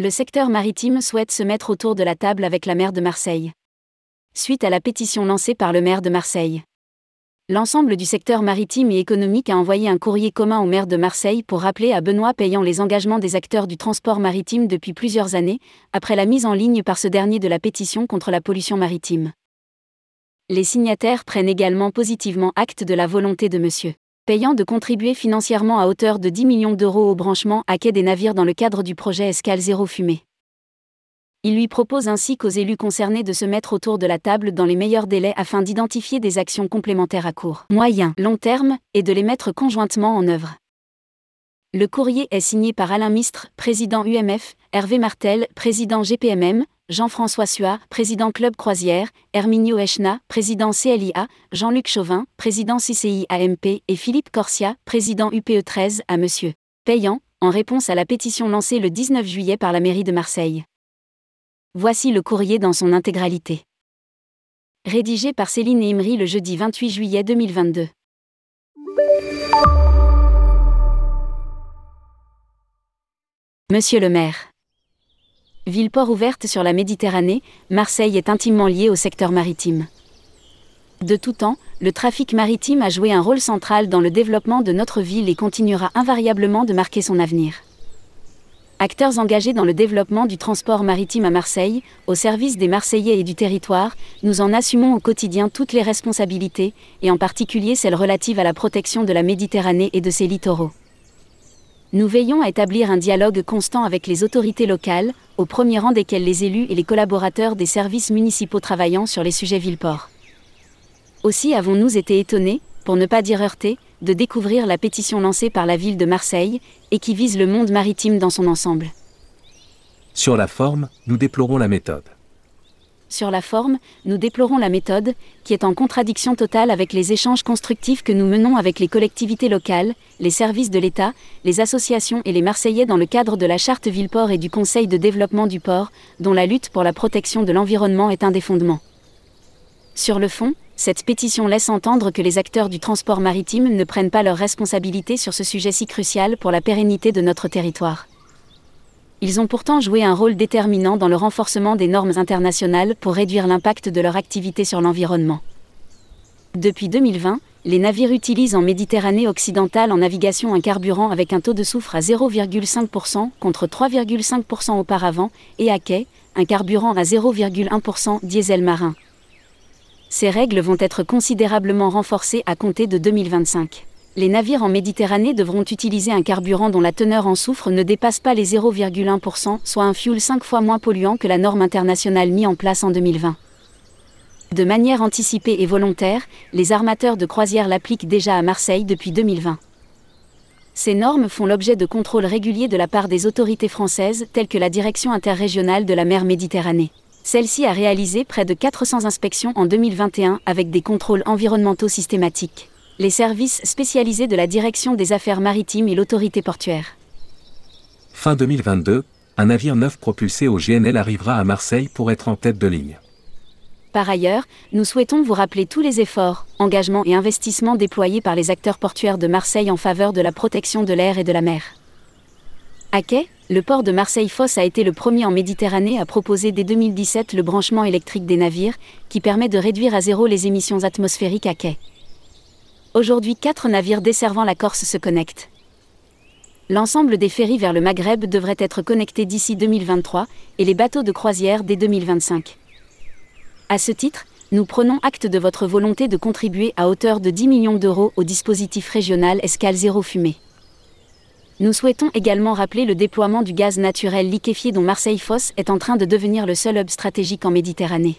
Le secteur maritime souhaite se mettre autour de la table avec la maire de Marseille. Suite à la pétition lancée par le maire de Marseille. L'ensemble du secteur maritime et économique a envoyé un courrier commun au maire de Marseille pour rappeler à Benoît Payant les engagements des acteurs du transport maritime depuis plusieurs années, après la mise en ligne par ce dernier de la pétition contre la pollution maritime. Les signataires prennent également positivement acte de la volonté de M payant de contribuer financièrement à hauteur de 10 millions d'euros au branchement à quai des navires dans le cadre du projet Escale Zéro Fumée. Il lui propose ainsi qu'aux élus concernés de se mettre autour de la table dans les meilleurs délais afin d'identifier des actions complémentaires à court, moyen, long terme, et de les mettre conjointement en œuvre. Le courrier est signé par Alain Mistre, président UMF, Hervé Martel, président GPMM, Jean-François Suard, président Club Croisière, Herminio Echna, président CLIA, Jean-Luc Chauvin, président CCI AMP et Philippe Corsia, président UPE 13 à Monsieur Payant, en réponse à la pétition lancée le 19 juillet par la mairie de Marseille. Voici le courrier dans son intégralité. Rédigé par Céline Imri le jeudi 28 juillet 2022. Monsieur le maire. Ville-port ouverte sur la Méditerranée, Marseille est intimement liée au secteur maritime. De tout temps, le trafic maritime a joué un rôle central dans le développement de notre ville et continuera invariablement de marquer son avenir. Acteurs engagés dans le développement du transport maritime à Marseille, au service des Marseillais et du territoire, nous en assumons au quotidien toutes les responsabilités, et en particulier celles relatives à la protection de la Méditerranée et de ses littoraux. Nous veillons à établir un dialogue constant avec les autorités locales, au premier rang desquelles les élus et les collaborateurs des services municipaux travaillant sur les sujets Villeport. Aussi avons-nous été étonnés, pour ne pas dire heurtés, de découvrir la pétition lancée par la ville de Marseille, et qui vise le monde maritime dans son ensemble. Sur la forme, nous déplorons la méthode. Sur la forme, nous déplorons la méthode, qui est en contradiction totale avec les échanges constructifs que nous menons avec les collectivités locales, les services de l'État, les associations et les Marseillais dans le cadre de la charte Villeport et du Conseil de développement du port, dont la lutte pour la protection de l'environnement est un des fondements. Sur le fond, cette pétition laisse entendre que les acteurs du transport maritime ne prennent pas leurs responsabilités sur ce sujet si crucial pour la pérennité de notre territoire. Ils ont pourtant joué un rôle déterminant dans le renforcement des normes internationales pour réduire l'impact de leur activité sur l'environnement. Depuis 2020, les navires utilisent en Méditerranée occidentale en navigation un carburant avec un taux de soufre à 0,5% contre 3,5% auparavant, et à quai, un carburant à 0,1% diesel marin. Ces règles vont être considérablement renforcées à compter de 2025 les navires en Méditerranée devront utiliser un carburant dont la teneur en soufre ne dépasse pas les 0,1%, soit un fuel 5 fois moins polluant que la norme internationale mise en place en 2020. De manière anticipée et volontaire, les armateurs de croisière l'appliquent déjà à Marseille depuis 2020. Ces normes font l'objet de contrôles réguliers de la part des autorités françaises telles que la Direction interrégionale de la mer Méditerranée. Celle-ci a réalisé près de 400 inspections en 2021 avec des contrôles environnementaux systématiques les services spécialisés de la Direction des Affaires maritimes et l'autorité portuaire. Fin 2022, un navire neuf propulsé au GNL arrivera à Marseille pour être en tête de ligne. Par ailleurs, nous souhaitons vous rappeler tous les efforts, engagements et investissements déployés par les acteurs portuaires de Marseille en faveur de la protection de l'air et de la mer. À quai, le port de Marseille-Fosse a été le premier en Méditerranée à proposer dès 2017 le branchement électrique des navires, qui permet de réduire à zéro les émissions atmosphériques à quai. Aujourd'hui, quatre navires desservant la Corse se connectent. L'ensemble des ferries vers le Maghreb devrait être connectés d'ici 2023 et les bateaux de croisière dès 2025. À ce titre, nous prenons acte de votre volonté de contribuer à hauteur de 10 millions d'euros au dispositif régional Escale Zéro Fumée. Nous souhaitons également rappeler le déploiement du gaz naturel liquéfié dont Marseille-Fosse est en train de devenir le seul hub stratégique en Méditerranée.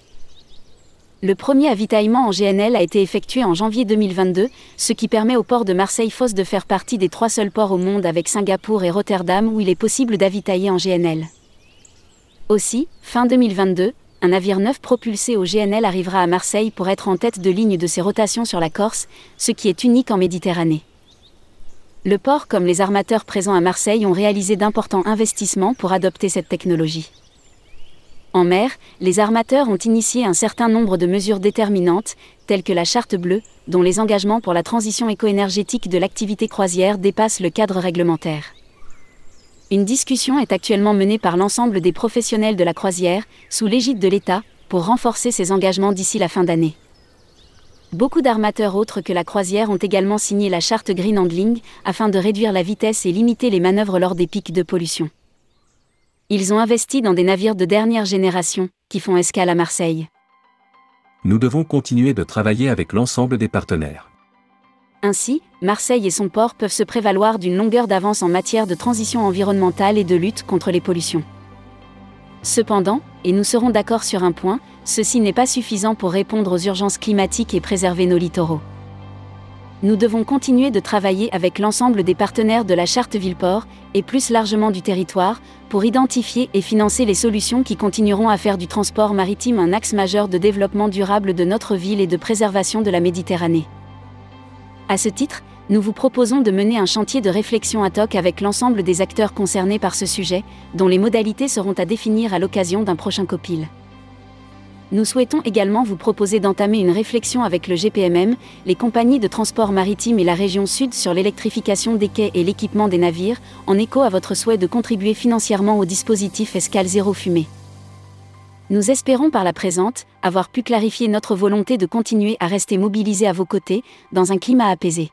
Le premier avitaillement en GNL a été effectué en janvier 2022, ce qui permet au port de Marseille-Fosse de faire partie des trois seuls ports au monde avec Singapour et Rotterdam où il est possible d'avitailler en GNL. Aussi, fin 2022, un navire neuf propulsé au GNL arrivera à Marseille pour être en tête de ligne de ses rotations sur la Corse, ce qui est unique en Méditerranée. Le port comme les armateurs présents à Marseille ont réalisé d'importants investissements pour adopter cette technologie. En mer, les armateurs ont initié un certain nombre de mesures déterminantes, telles que la charte bleue, dont les engagements pour la transition éco-énergétique de l'activité croisière dépassent le cadre réglementaire. Une discussion est actuellement menée par l'ensemble des professionnels de la croisière, sous l'égide de l'État, pour renforcer ses engagements d'ici la fin d'année. Beaucoup d'armateurs autres que la croisière ont également signé la charte Green Handling afin de réduire la vitesse et limiter les manœuvres lors des pics de pollution. Ils ont investi dans des navires de dernière génération, qui font escale à Marseille. Nous devons continuer de travailler avec l'ensemble des partenaires. Ainsi, Marseille et son port peuvent se prévaloir d'une longueur d'avance en matière de transition environnementale et de lutte contre les pollutions. Cependant, et nous serons d'accord sur un point, ceci n'est pas suffisant pour répondre aux urgences climatiques et préserver nos littoraux. Nous devons continuer de travailler avec l'ensemble des partenaires de la charte Villeport, et plus largement du territoire, pour identifier et financer les solutions qui continueront à faire du transport maritime un axe majeur de développement durable de notre ville et de préservation de la Méditerranée. À ce titre, nous vous proposons de mener un chantier de réflexion ad hoc avec l'ensemble des acteurs concernés par ce sujet, dont les modalités seront à définir à l'occasion d'un prochain COPIL. Nous souhaitons également vous proposer d'entamer une réflexion avec le GPMM, les compagnies de transport maritime et la région sud sur l'électrification des quais et l'équipement des navires, en écho à votre souhait de contribuer financièrement au dispositif Escale Zéro Fumée. Nous espérons par la présente avoir pu clarifier notre volonté de continuer à rester mobilisés à vos côtés, dans un climat apaisé.